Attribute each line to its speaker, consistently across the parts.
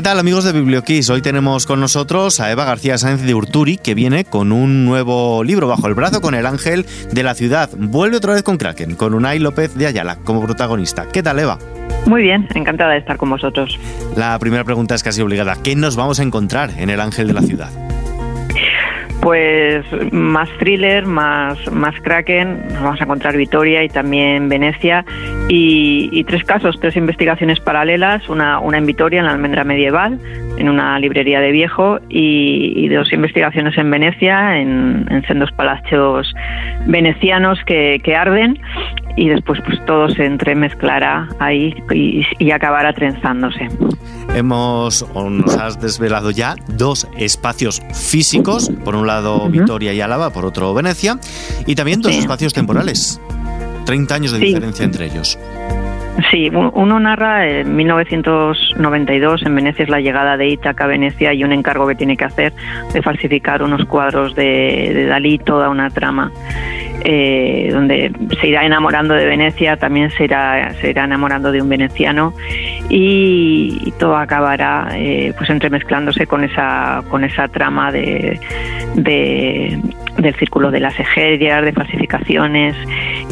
Speaker 1: ¿Qué tal amigos de Biblioquiz? Hoy tenemos con nosotros a Eva García Sáenz de Urturi, que viene con un nuevo libro bajo el brazo con el ángel de la ciudad. Vuelve otra vez con Kraken, con Unai López de Ayala como protagonista. ¿Qué tal Eva?
Speaker 2: Muy bien, encantada de estar con vosotros.
Speaker 1: La primera pregunta es casi obligada. ¿Qué nos vamos a encontrar en el ángel de la ciudad?
Speaker 2: Pues más thriller, más, más Kraken, nos vamos a encontrar Vitoria y también Venecia. Y, tres casos, tres investigaciones paralelas, una, una en Vitoria, en la almendra medieval, en una librería de viejo y, dos investigaciones en Venecia, en, en sendos palacios venecianos que, que arden y después pues todo se entremezclará ahí y, y acabará trenzándose.
Speaker 1: Hemos, o nos has desvelado ya, dos espacios físicos, por un lado Vitoria y Álava, por otro Venecia, y también dos espacios temporales. 30 años de diferencia entre ellos.
Speaker 2: Sí, uno narra en 1992 en Venecia es la llegada de Ítaca a Venecia y un encargo que tiene que hacer de falsificar unos cuadros de, de Dalí, toda una trama. Eh, donde se irá enamorando de Venecia, también se irá, se irá enamorando de un veneciano y, todo acabará eh, pues entremezclándose con esa, con esa trama de, del círculo de las ejerias, de falsificaciones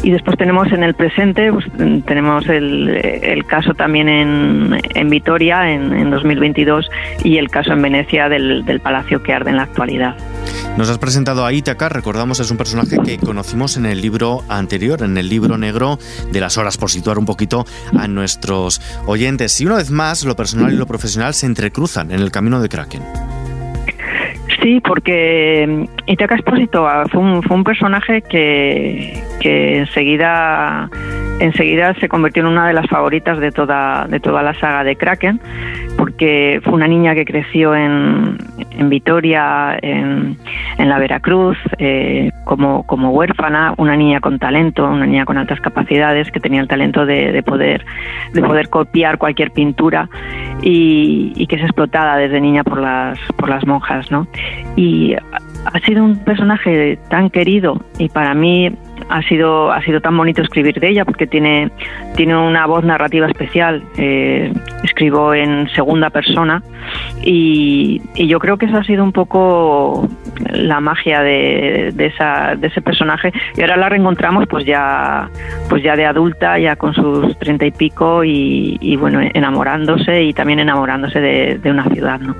Speaker 2: y después tenemos en el presente, pues, tenemos el, el, caso también en, en Vitoria en, en, 2022 y el caso en Venecia del, del palacio que arde en la actualidad.
Speaker 1: Nos has presentado a Ítaca, recordamos, es un personaje que conocimos en el libro anterior, en el libro negro de las horas, por situar un poquito a nuestros oyentes. Y una vez más, lo personal y lo profesional se entrecruzan en el camino de Kraken.
Speaker 2: Sí, porque Ítaca Espósito fue un, fue un personaje que, que enseguida enseguida se convirtió en una de las favoritas de toda, de toda la saga de Kraken, porque fue una niña que creció en, en Vitoria, en, en, la Veracruz, eh, como, como huérfana, una niña con talento, una niña con altas capacidades, que tenía el talento de, de poder, de poder copiar cualquier pintura y, y, que es explotada desde niña por las, por las monjas. ¿no? Y ha sido un personaje tan querido y para mí ha sido ha sido tan bonito escribir de ella porque tiene tiene una voz narrativa especial eh, escribo en segunda persona y, y, yo creo que esa ha sido un poco la magia de, de, esa, de ese personaje y ahora la reencontramos pues ya pues ya de adulta ya con sus treinta y pico y, y, bueno enamorándose y también enamorándose de, de una ciudad ¿no?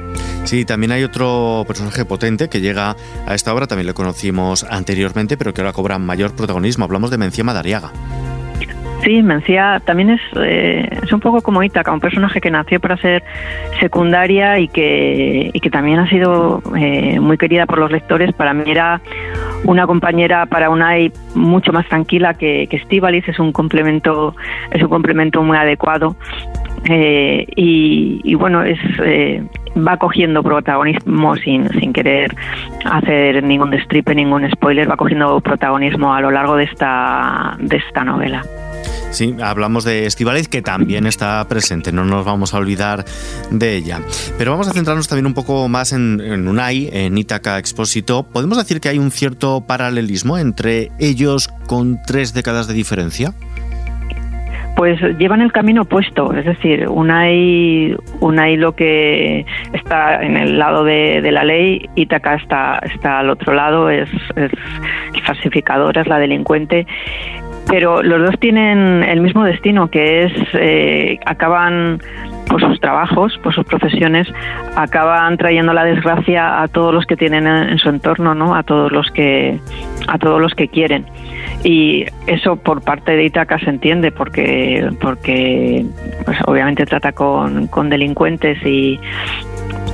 Speaker 1: Sí, también hay otro personaje potente que llega a esta obra, también le conocimos anteriormente, pero que ahora cobra mayor Hablamos de Mencía Madariaga.
Speaker 2: Sí, Mencía también es, eh, es un poco como Ítaca, un personaje que nació para ser secundaria y que, y que también ha sido eh, muy querida por los lectores. Para mí era una compañera para Unai mucho más tranquila que, que Estivalis, es un complemento, es un complemento muy adecuado. Eh, y, bueno, es, eh, va cogiendo protagonismo sin, sin querer hacer ningún destripe, ningún spoiler, va cogiendo protagonismo a lo largo de esta, de esta novela.
Speaker 1: Sí, hablamos de Estivaliz, que también está presente, no nos vamos a olvidar de ella. Pero vamos a centrarnos también un poco más en, en Unai, en Ítaca Expósito. ¿Podemos decir que hay un cierto paralelismo entre ellos con tres décadas de diferencia?
Speaker 2: Pues llevan el camino opuesto, es decir, Unai, Unai lo que está en el lado de, de la ley, Ítaca está, está al otro lado, es, es falsificadora, es la delincuente, pero los dos tienen el mismo destino, que es eh, acaban por sus trabajos, por sus profesiones, acaban trayendo la desgracia a todos los que tienen en su entorno, ¿no? A todos los que a todos los que quieren y eso por parte de Itaca se entiende porque porque pues obviamente trata con, con delincuentes y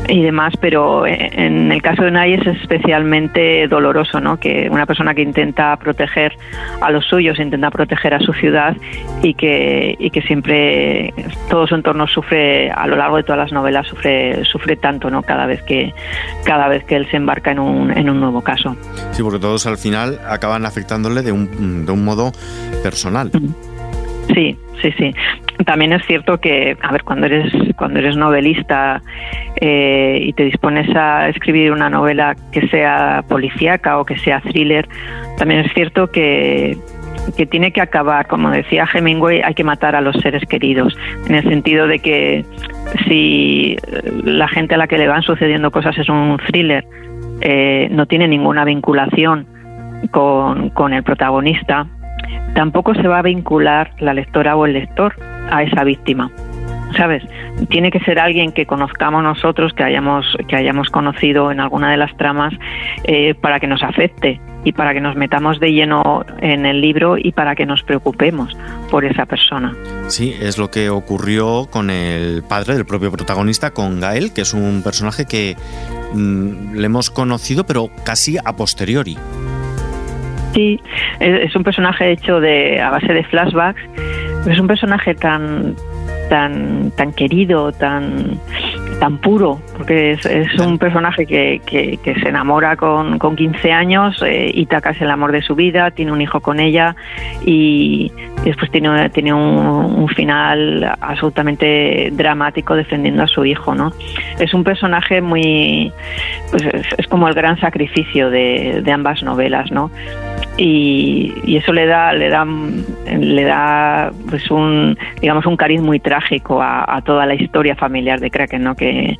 Speaker 2: y demás, pero en el caso de Nay es especialmente doloroso, ¿no? Que una persona que intenta proteger a los suyos, intenta proteger a su ciudad y que, y que siempre todo su entorno sufre, a lo largo de todas las novelas, sufre, sufre tanto, ¿no? Cada vez que, cada vez que él se embarca en un, en un nuevo caso.
Speaker 1: Sí, porque todos al final acaban afectándole de un, de un modo personal.
Speaker 2: Sí, sí, sí. También es cierto que, a ver, cuando eres cuando eres novelista eh, y te dispones a escribir una novela que sea policíaca o que sea thriller, también es cierto que que tiene que acabar, como decía Hemingway, hay que matar a los seres queridos, en el sentido de que si la gente a la que le van sucediendo cosas es un thriller, eh, no tiene ninguna vinculación con, con el protagonista, tampoco se va a vincular la lectora o el lector a esa víctima. ¿Sabes? Tiene que ser alguien que conozcamos nosotros, que hayamos, que hayamos conocido en alguna de las tramas, eh, para que nos afecte y para que nos metamos de lleno en el libro y para que nos preocupemos por esa persona.
Speaker 1: Sí, es lo que ocurrió con el padre del propio protagonista, con Gael, que es un personaje que mm, le hemos conocido, pero casi a posteriori.
Speaker 2: Sí, es, un personaje hecho de a base de flashbacks. Es un personaje tan tan tan querido, tan tan puro, porque es, un personaje que, que, se enamora con, con 15 años, eh, Itaca es el amor de su vida, tiene un hijo con ella y después tiene, tiene un, final absolutamente dramático defendiendo a su hijo, ¿no? Es un personaje muy, pues es, como el gran sacrificio de, de ambas novelas, ¿no? y, eso le da le da le da pues un digamos un cariz muy trágico a, toda la historia familiar de Kraken no que,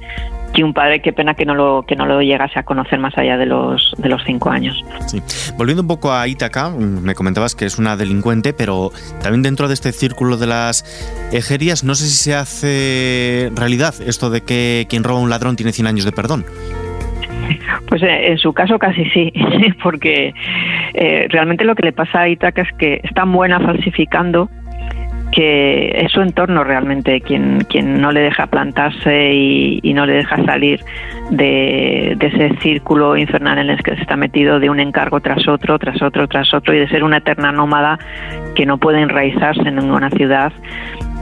Speaker 2: que un padre qué pena que no lo que no lo llegase a conocer más allá de los de los cinco años
Speaker 1: sí. volviendo un poco a Ítaca me comentabas que es una delincuente pero también dentro de este círculo de las ejerias no sé si se hace realidad esto de que quien roba a un ladrón tiene 100 años de perdón
Speaker 2: pues eh, en su caso casi sí, porque eh, realmente lo que le pasa a Itaca es que es tan buena falsificando que es su entorno realmente quien, quien no le deja plantarse y, no le deja salir de, ese círculo infernal en el que se está metido de un encargo tras otro, tras otro, tras otro y de ser una eterna nómada que no puede enraizarse en ninguna ciudad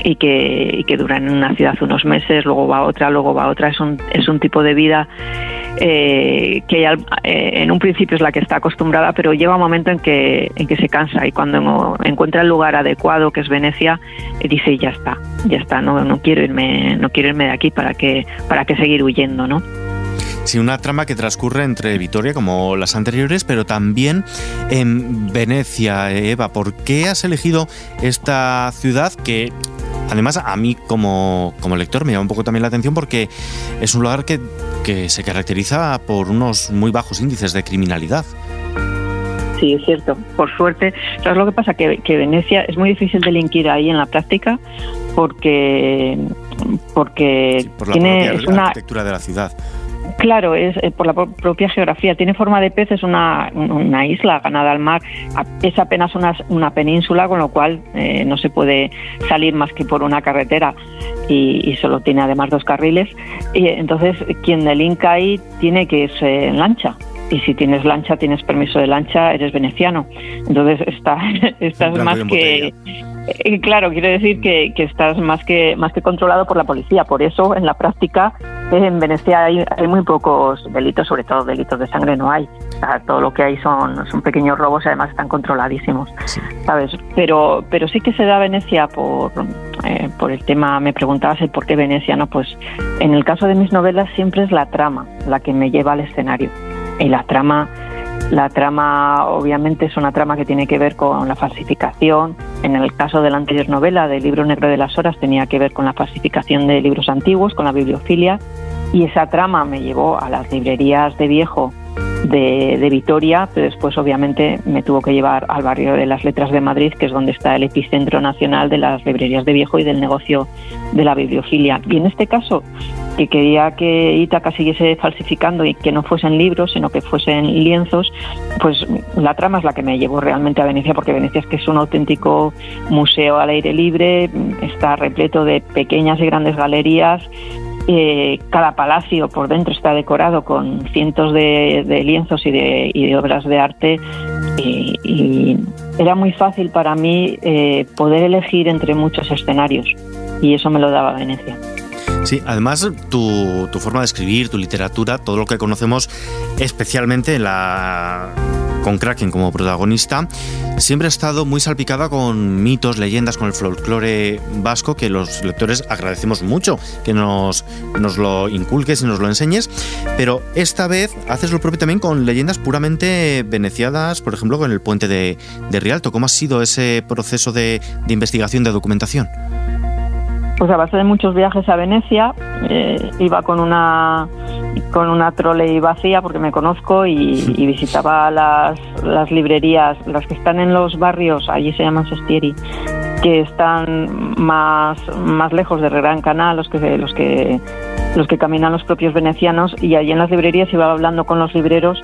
Speaker 2: y que, y que dura en una ciudad unos meses, luego va otra, luego va otra. Es un, es un tipo de vida eh, que eh, en un principio es la que está acostumbrada, pero llega un momento en que, en que se cansa y cuando encuentra el lugar adecuado, que es Venecia, eh, dice ya está, ya está, no, no quiero irme, no quiero irme de aquí para que, para que seguir huyendo, ¿no?
Speaker 1: Sí, una trama que transcurre entre Vitoria como las anteriores, pero también en Venecia. Eva, ¿por qué has elegido esta ciudad que Además, a mí como, como, lector me llama un poco también la atención porque es un lugar que, que se caracteriza por unos muy bajos índices de criminalidad.
Speaker 2: Sí, es cierto. Por suerte, ¿sabes lo que pasa? Que, que Venecia es muy difícil delinquir ahí en la práctica porque porque
Speaker 1: por la tiene una arquitectura de la ciudad.
Speaker 2: Claro, es eh, por la propia geografía. Tiene forma de pez, es una, una isla ganada al mar. Es apenas una, una península, con lo cual eh, no se puede salir más que por una carretera y, solo tiene además dos carriles. Y entonces, quien delinca ahí tiene que irse en lancha y si tienes lancha, tienes permiso de lancha, eres veneciano. Entonces está, estás más que eh, claro, quiere decir que, estás más que más que controlado por la policía. Por eso, en la práctica, en Venecia hay, muy pocos delitos, sobre todo delitos de sangre no hay. todo lo que hay son, son pequeños robos y además están controladísimos, ¿sabes? Pero, pero sí que se da Venecia por, eh, por el tema, me preguntabas el por qué Venecia, ¿no? Pues en el caso de mis novelas siempre es la trama la que me lleva al escenario. Y la trama la trama, obviamente, es una trama que tiene que ver con la falsificación. En el caso de la anterior novela, del libro negro de las horas, tenía que ver con la falsificación de libros antiguos, con la bibliofilia. Y esa trama me llevó a las librerías de viejo de, Vitoria, pero después obviamente me tuvo que llevar al barrio de las Letras de Madrid, que es donde está el epicentro nacional de las librerías de viejo y del negocio de la bibliofilia. Y en este caso, que quería que Ítaca siguiese falsificando y que no fuesen libros, sino que fuesen lienzos, pues la trama es la que me llevó realmente a Venecia, porque Venecia es que es un auténtico museo al aire libre, está repleto de pequeñas y grandes galerías, eh, cada palacio por dentro está decorado con cientos de, lienzos y de, obras de arte y, era muy fácil para mí eh, poder elegir entre muchos escenarios y eso me lo daba Venecia.
Speaker 1: Sí, además tu, tu forma de escribir, tu literatura, todo lo que conocemos especialmente la con Kraken como protagonista, siempre ha estado muy salpicada con mitos, leyendas, con el folclore vasco, que los lectores agradecemos mucho que nos, nos lo inculques y nos lo enseñes, pero esta vez haces lo propio también con leyendas puramente veneciadas, por ejemplo, con el puente de, Rialto. ¿Cómo ha sido ese proceso de, de investigación, de documentación?
Speaker 2: Pues a base de muchos viajes a Venecia, eh, iba con una con una trolley vacía porque me conozco y, visitaba las, las, librerías, las que están en los barrios, allí se llaman Sestieri, que están más, más lejos de Gran Canal, los que los que los que caminan los propios venecianos y allí en las librerías iba hablando con los libreros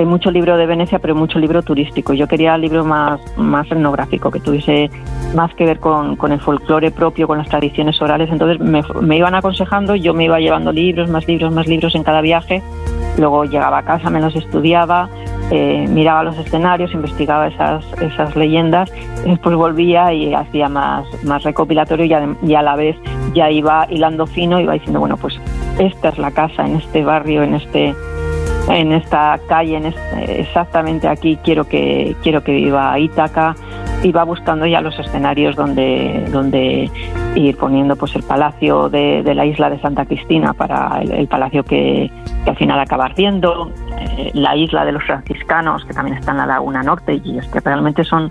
Speaker 2: hay mucho libro de Venecia, pero mucho libro turístico. Yo quería libro más, más etnográfico, que tuviese más que ver con, el folclore propio, con las tradiciones orales. Entonces me, me, iban aconsejando, yo me iba llevando libros, más libros, más libros en cada viaje. Luego llegaba a casa, me los estudiaba, eh, miraba los escenarios, investigaba esas, esas leyendas, después volvía y hacía más, más recopilatorio y y a la vez ya iba hilando fino, iba diciendo, bueno, pues esta es la casa, en este barrio, en este en esta calle, en exactamente aquí quiero que quiero que viva Ítaca. Y va buscando ya los escenarios donde donde ir poniendo pues el palacio de, la isla de Santa Cristina para el, palacio que, al final acaba ardiendo, eh, la isla de los franciscanos que también está en la laguna norte y es que realmente son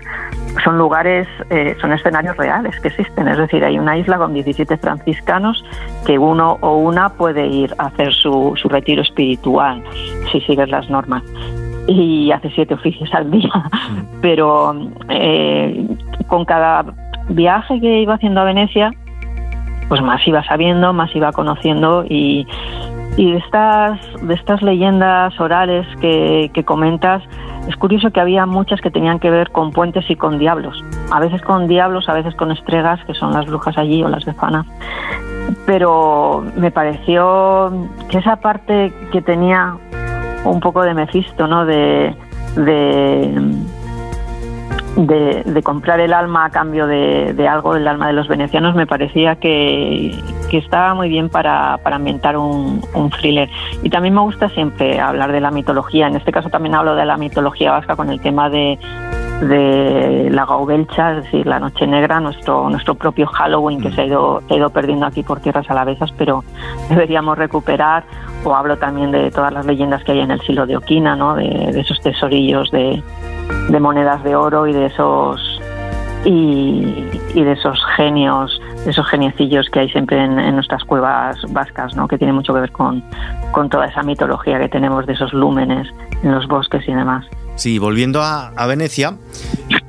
Speaker 2: son lugares, eh, son escenarios reales que existen. Es decir, hay una isla con 17 franciscanos que uno o una puede ir a hacer su, su retiro espiritual si sigues las normas. Y hace siete oficios al día. Pero eh, con cada viaje que iba haciendo a Venecia, pues más iba sabiendo, más iba conociendo y, y de estas, de estas leyendas orales que, que comentas, es curioso que había muchas que tenían que ver con puentes y con diablos. A veces con diablos, a veces con estregas, que son las brujas allí o las de Fana. Pero me pareció que esa parte que tenía un poco de Mefisto, ¿no? De, de, de, comprar el alma a cambio de, algo, el alma de los venecianos, me parecía que, estaba muy bien para, ambientar un, thriller. Y también me gusta siempre hablar de la mitología. En este caso también hablo de la mitología vasca con el tema de, de la Gaubelcha, es decir, la Noche Negra, nuestro nuestro propio Halloween que se ha ido, se ha ido perdiendo aquí por tierras alavesas, pero deberíamos recuperar. O hablo también de todas las leyendas que hay en el silo de Oquina, ¿no? de esos tesorillos de, de monedas de oro y de esos y, de esos genios, de esos geniecillos que hay siempre en, nuestras cuevas vascas, ¿no? que tiene mucho que ver con, con toda esa mitología que tenemos de esos lúmenes en los bosques y demás.
Speaker 1: Sí, volviendo a, a, Venecia,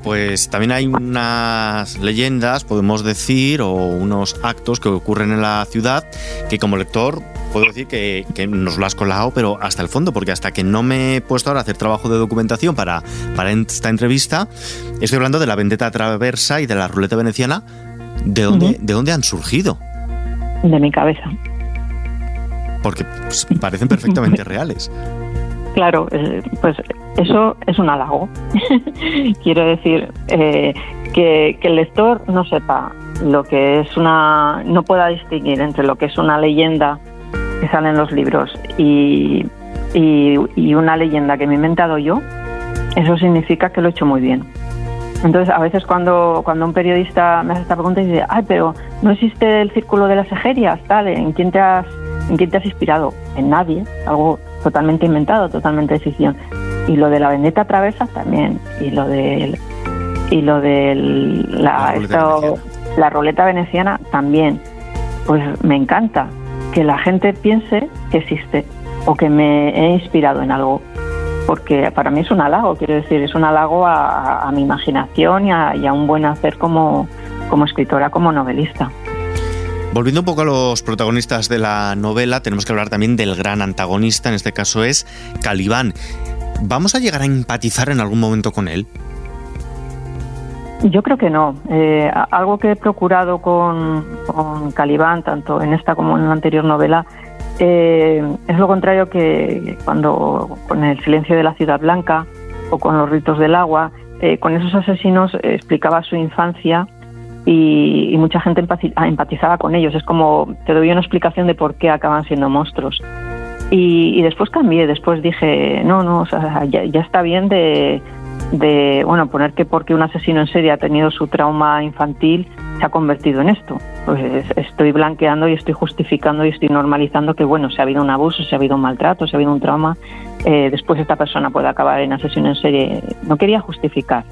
Speaker 1: pues también hay unas leyendas, podemos decir, o unos actos que ocurren en la ciudad que como lector puedo decir que, nos lo has colado, pero hasta el fondo, porque hasta que no me he puesto ahora a hacer trabajo de documentación para, para esta entrevista, estoy hablando de la vendetta traversa y de la ruleta veneciana. ¿De dónde, ¿de dónde han surgido?
Speaker 2: De mi cabeza.
Speaker 1: Porque pues, parecen perfectamente reales.
Speaker 2: Claro, eh, pues eso es un halago. Quiero decir eh, que, el lector no sepa lo que es una, no pueda distinguir entre lo que es una leyenda que sale en los libros y, una leyenda que me he inventado yo, eso significa que lo he hecho muy bien. Entonces, a veces cuando, cuando un periodista me hace esta pregunta y dice, ay, pero no existe el círculo de las ejerias, tal, ¿en quién te has, en quién te has inspirado? En nadie, algo totalmente inventado, totalmente ficción. Y lo de la vendetta travesa también, y lo de y lo de la, la roleta veneciana también. Pues me encanta, que la gente piense que existe o que me he inspirado en algo. Porque para mí es un halago, quiero decir, es un halago a, mi imaginación y a, un buen hacer como, como escritora, como novelista.
Speaker 1: Volviendo un poco a los protagonistas de la novela, tenemos que hablar también del gran antagonista, en este caso es Calibán. ¿Vamos a llegar a empatizar en algún momento con él?
Speaker 2: Yo creo que no. Eh, algo que he procurado con, Calibán, tanto en esta como en la anterior novela, eh, es lo contrario que cuando con el silencio de la ciudad blanca o con los ritos del agua, eh, con esos asesinos explicaba su infancia y, mucha gente empatizaba con ellos. Es como te doy una explicación de por qué acaban siendo monstruos. Y, después cambié, después dije, no, no, ya está bien de de, bueno, poner que porque un asesino en serie ha tenido su trauma infantil se ha convertido en esto. Pues estoy blanqueando y estoy justificando y estoy normalizando que, bueno, si ha habido un abuso, si ha habido un maltrato, si ha habido un trauma, eh, después esta persona puede acabar en asesino en serie. No quería justificar,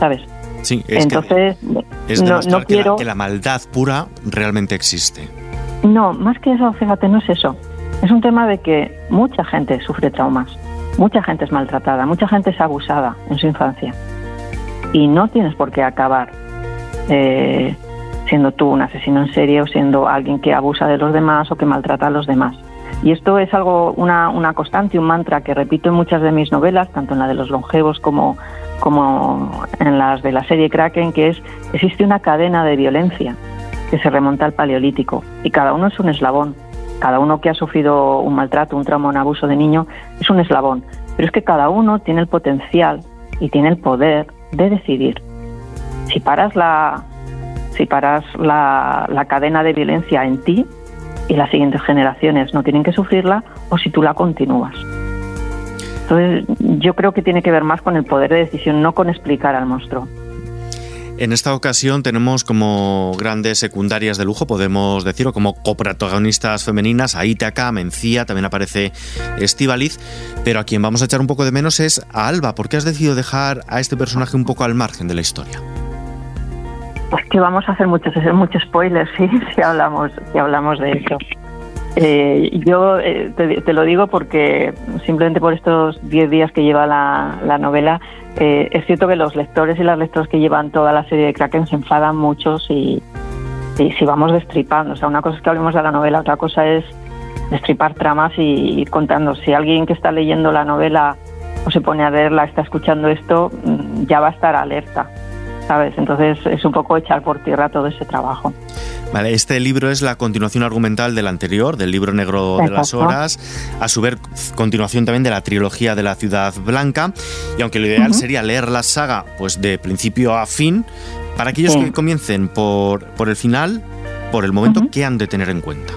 Speaker 2: ¿sabes?
Speaker 1: Sí, Entonces, no, quiero... que la maldad pura realmente existe.
Speaker 2: No, más que eso, fíjate, no es eso. Es un tema de que mucha gente sufre traumas, mucha gente es maltratada, mucha gente es abusada en su infancia. Y no tienes por qué acabar eh, siendo tú un asesino en serie o siendo alguien que abusa de los demás o que maltrata a los demás. Y esto es algo, una, una constante, un mantra que repito en muchas de mis novelas, tanto en la de los longevos como, como en las de la serie Kraken, que es, existe una cadena de violencia que se remonta al Paleolítico y cada uno es un eslabón. Cada uno que ha sufrido un maltrato, un trauma, un abuso de niño es un eslabón. Pero es que cada uno tiene el potencial y tiene el poder de decidir. Si paras la, si paras la, la cadena de violencia en ti, y las siguientes generaciones no tienen que sufrirla o si tú la continúas. Entonces, yo creo que tiene que ver más con el poder de decisión, no con explicar al monstruo.
Speaker 1: En esta ocasión tenemos como grandes secundarias de lujo, podemos decir, como coprotagonistas femeninas a Ítaca, Mencía, también aparece Estivaliz, pero a quien vamos a echar un poco de menos es a Alba. ¿Por qué has decidido dejar a este personaje un poco al margen de la historia?
Speaker 2: Pues que vamos a hacer muchos, muchos spoilers, si hablamos, si hablamos de eso. Eh, yo eh, te, lo digo porque simplemente por estos 10 días que lleva la, novela, eh, es cierto que los lectores y las lectoras que llevan toda la serie de Kraken se enfadan mucho si, si, vamos destripando. O sea, una cosa es que hablemos de la novela, otra cosa es destripar tramas y ir contando. Si alguien que está leyendo la novela o se pone a leerla, está escuchando esto, mm, ya va a estar alerta ¿sabes? Entonces es un poco echar por tierra todo ese trabajo.
Speaker 1: Vale, este libro es la continuación argumental del anterior, del libro negro de las horas, a su vez continuación también de la trilogía de la ciudad blanca, y aunque lo ideal sería leer la saga pues de principio a fin, para aquellos que comiencen por, por el final, por el momento, ¿qué han de tener en cuenta?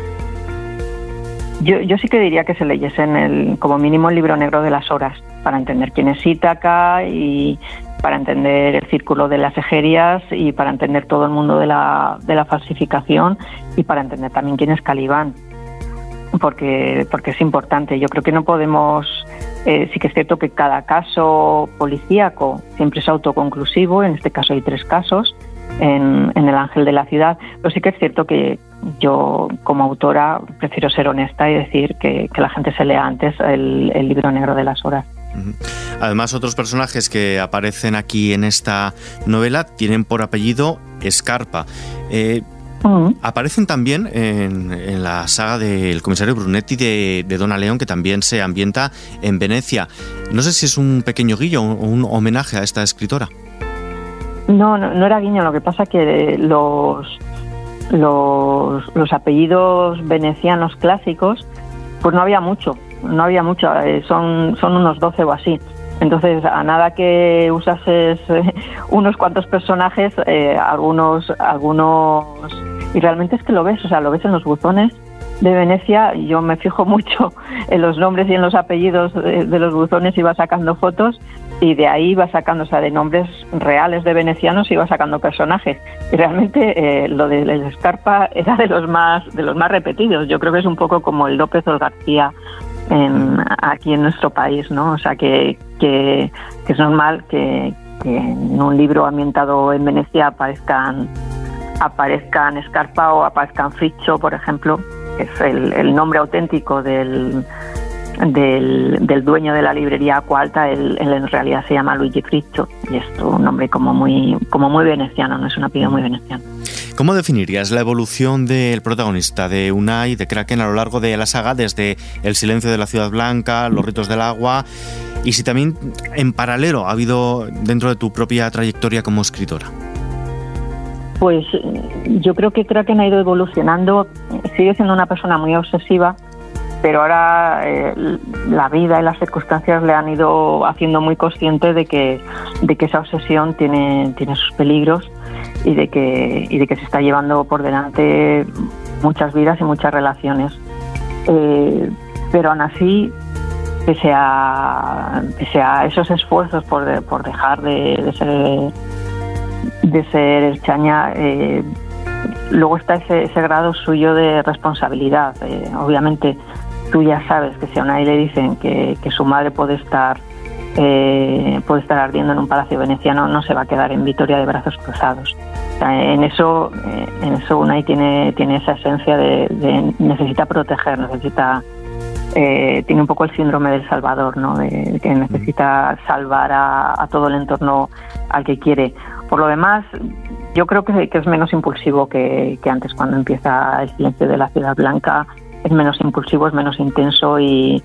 Speaker 2: Yo, yo sí que diría que se leyesen el, como mínimo el libro negro de las horas, para entender quién es Ítaca y, para entender el círculo de las ejerias y para entender todo el mundo de la, de la falsificación y para entender también quién es Calibán, porque, porque es importante. Yo creo que no podemos, eh, sí que es cierto que cada caso policíaco siempre es autoconclusivo, en este caso hay tres casos en, en El Ángel de la Ciudad, pero sí que es cierto que yo como autora prefiero ser honesta y decir que, la gente se lea antes el, el libro negro de las horas.
Speaker 1: Además, otros personajes que aparecen aquí en esta novela tienen por apellido Escarpa. Eh, aparecen también en, la saga del comisario Brunetti de, de, Dona León, que también se ambienta en Venecia. No sé si es un pequeño guillo o un, homenaje a esta escritora.
Speaker 2: No, no, era guiño, lo que pasa que los, los, los apellidos venecianos clásicos, pues no había mucho no había mucho, eh, son, son unos 12 o así. Entonces, a nada que usases eh, unos cuantos personajes, eh, algunos, algunos, y realmente es que lo ves, o sea, lo ves en los buzones de Venecia, yo me fijo mucho en los nombres y en los apellidos de, los buzones va sacando fotos, y de ahí va sacando, o sea, de nombres reales de venecianos va sacando personajes. Y realmente lo de la Escarpa era de los más, de los más repetidos. Yo creo que es un poco como el López o el García aquí en nuestro país, ¿no? O sea, que, que, es normal que, en un libro ambientado en Venecia aparezcan aparezcan Escarpa o aparezcan Friccio, por ejemplo, que es el, nombre auténtico del, del, dueño de la librería Acualta, él, él, en realidad se llama Luigi Friccio y es un nombre como muy, como muy veneciano, no es un apellido muy veneciano.
Speaker 1: ¿Cómo definirías la evolución del protagonista de Unai, de Kraken, a lo largo de la saga, desde El silencio de la ciudad blanca, Los ritos del agua, y si también en paralelo ha habido dentro de tu propia trayectoria como escritora?
Speaker 2: Pues yo creo que Kraken ha ido evolucionando, sigue siendo una persona muy obsesiva, pero ahora eh, la vida y las circunstancias le han ido haciendo muy consciente de que, de que esa obsesión tiene, tiene sus peligros y de que, y de que se está llevando por delante muchas vidas y muchas relaciones. Eh, pero aún así, pese a, pese a esos esfuerzos por, por dejar de, ser de ser chaña, eh, luego está ese, ese, grado suyo de responsabilidad. Eh, obviamente, tú ya sabes que si a nadie le dicen que, que su madre puede estar eh, puede estar ardiendo en un palacio veneciano, no se va a quedar en Vitoria de brazos cruzados. en eso, eh, en eso Unai tiene, tiene esa esencia de, necesita proteger, necesita eh, tiene un poco el síndrome del salvador, ¿no? De, que necesita salvar a, todo el entorno al que quiere. Por lo demás, yo creo que, es menos impulsivo que, antes, cuando empieza el silencio de la ciudad blanca, menos impulsivo, es menos intenso y,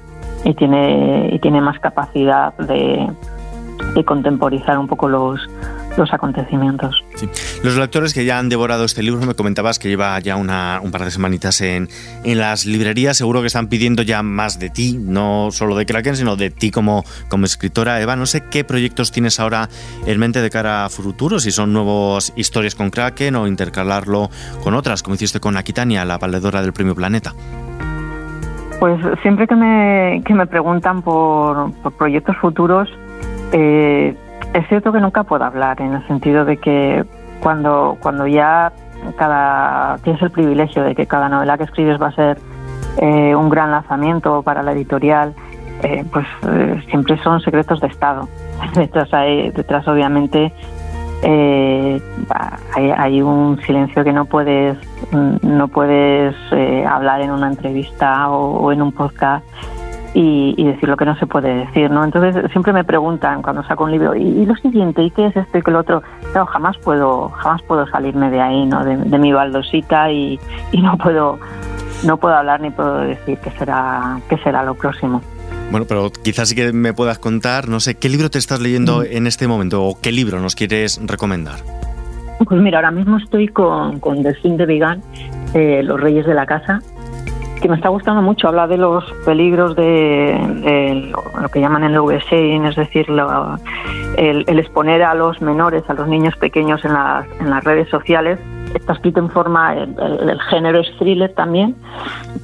Speaker 2: tiene, más capacidad de, contemporizar un poco los, los acontecimientos.
Speaker 1: Los lectores que ya han devorado este libro, me comentabas que lleva ya una, un par de semanitas en, en, las librerías, seguro que están pidiendo ya más de ti, no solo de Kraken, sino de ti como, como escritora. Eva, no sé qué proyectos tienes ahora en mente de cara a futuro, si son nuevas historias con Kraken o intercalarlo con otras, como hiciste con Aquitania, la valedora del Premio Planeta.
Speaker 2: Pues siempre que me, que me preguntan por, por proyectos futuros, eh, es cierto que nunca puedo hablar en el sentido de que cuando, cuando ya cada tienes el privilegio de que cada novela que escribes va a ser eh, un gran lanzamiento para la editorial, eh, pues eh, siempre son secretos de Estado. Detrás, hay, detrás obviamente, hay, hay, un silencio que no puedes, no puedes hablar en una entrevista o en un podcast y, decir lo que no se puede decir, ¿no? Entonces siempre me preguntan cuando saco un libro, ¿y, lo siguiente? ¿Y qué es esto y qué lo otro? Claro, jamás puedo, jamás puedo salirme de ahí, ¿no? De, mi baldosita y, no puedo no puedo hablar ni puedo decir qué será, qué será lo próximo.
Speaker 1: Bueno, pero quizás sí que me puedas contar, no sé, ¿qué libro te estás leyendo mm. en este momento o qué libro nos quieres recomendar?
Speaker 2: Pues mira, ahora mismo estoy con, con Delfín de Vigan, eh, Los Reyes de la Casa, que me está gustando mucho. Habla de los peligros de, lo, que llaman el VSing, es decir, el, exponer a los menores, a los niños pequeños en las, en las redes sociales. Está escrito en forma, el, género es thriller también,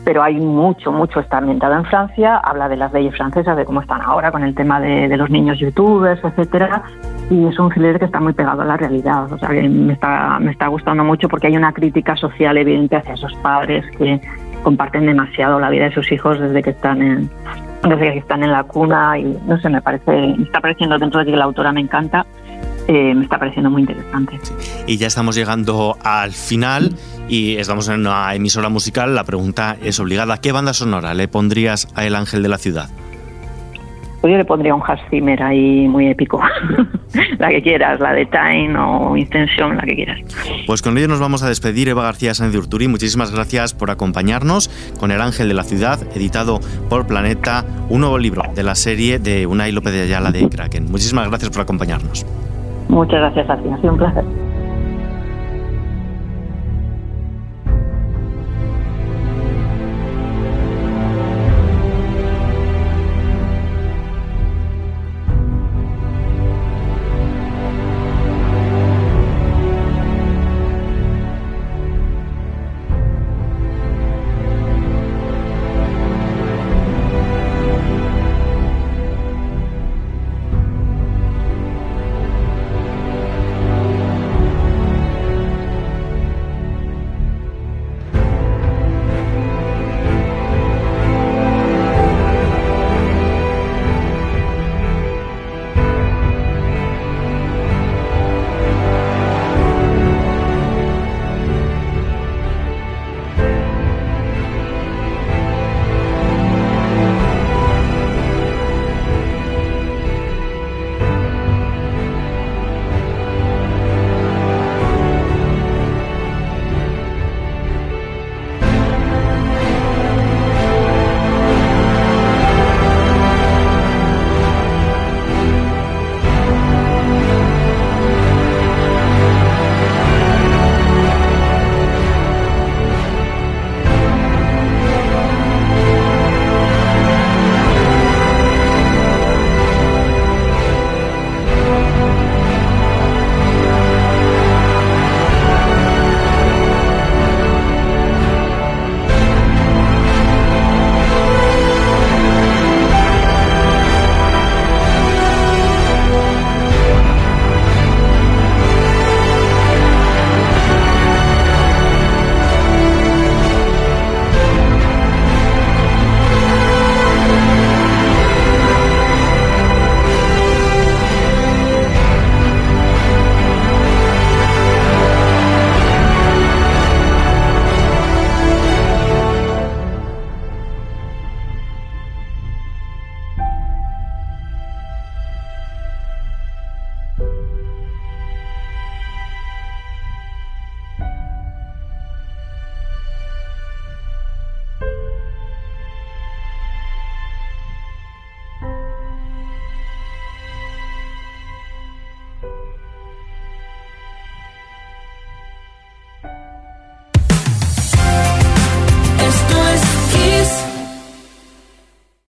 Speaker 2: pero hay mucho, mucho. Está ambientado en Francia, habla de las leyes francesas, de cómo están ahora con el tema de, los niños youtubers, etcétera y es un thriller que está muy pegado a la realidad. O sea, que me está, me está gustando mucho porque hay una crítica social evidente hacia esos padres que, comparten demasiado la vida de sus hijos desde que están en desde que están en la cuna y no sé, me parece, me está pareciendo dentro de que la autora me encanta, eh, me está pareciendo muy interesante.
Speaker 1: Y ya estamos llegando al final y estamos en una emisora musical, la pregunta es obligada, ¿qué banda sonora le pondrías a El Ángel de la Ciudad?
Speaker 2: Pues yo le pondría un Hans Zimmer ahí muy épico. la que quieras, la de Time o Intention, la que quieras.
Speaker 1: Pues con ello nos vamos a despedir, Eva García Sánchez de Urturi. Muchísimas gracias por acompañarnos con El Ángel de la Ciudad, editado por Planeta, un nuevo libro de la serie de Unai López de Ayala de Kraken. Muchísimas gracias por acompañarnos.
Speaker 2: Muchas gracias a ha sido un placer.